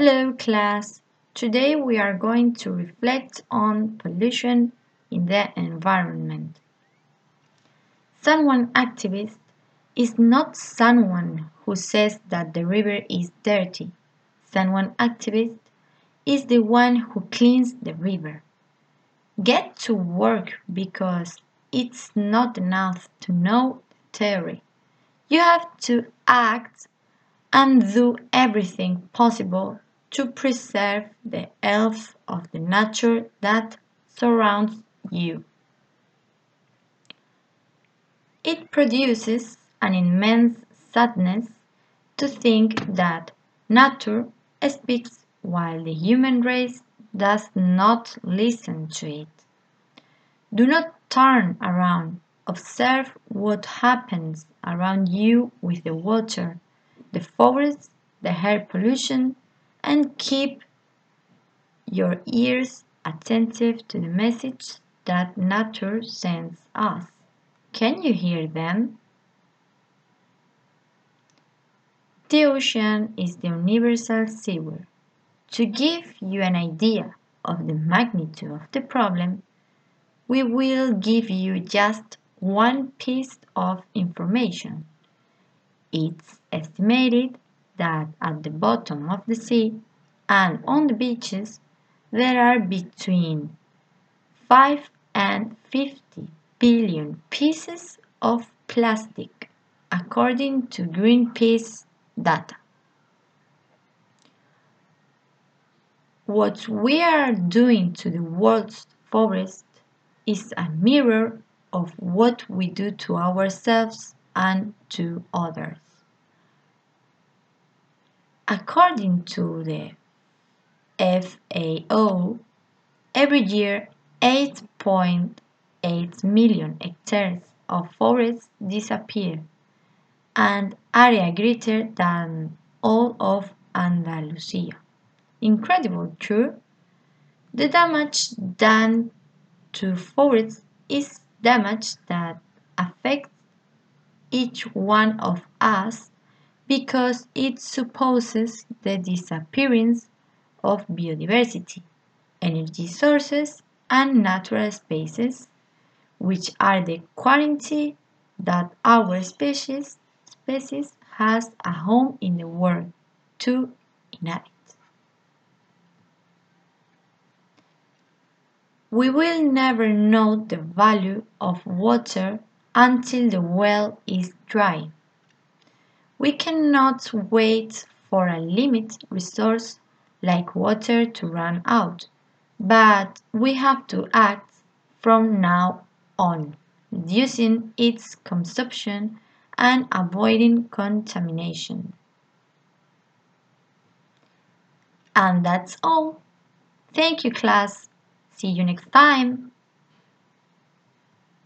Hello class! Today we are going to reflect on pollution in the environment. Someone activist is not someone who says that the river is dirty. Someone activist is the one who cleans the river. Get to work because it's not enough to know the theory. You have to act and do everything possible to preserve the health of the nature that surrounds you. It produces an immense sadness to think that nature speaks while the human race does not listen to it. Do not turn around. Observe what happens around you with the water, the forests, the air pollution, and keep your ears attentive to the message that nature sends us. Can you hear them? The ocean is the universal sewer. To give you an idea of the magnitude of the problem, we will give you just one piece of information. It's estimated that at the bottom of the sea and on the beaches there are between 5 and 50 billion pieces of plastic, according to Greenpeace data. What we are doing to the world's forest is a mirror of what we do to ourselves and to others. According to the FAO, every year 8.8 million hectares of forests disappear, and area greater than all of Andalusia. Incredible, true? The damage done to forests is damage that affects each one of us because it supposes the disappearance of biodiversity, energy sources, and natural spaces, which are the quality that our species, species has a home in the world to inhabit. We will never know the value of water until the well is dry. We cannot wait for a limited resource like water to run out, but we have to act from now on, reducing its consumption and avoiding contamination. And that's all. Thank you, class. See you next time.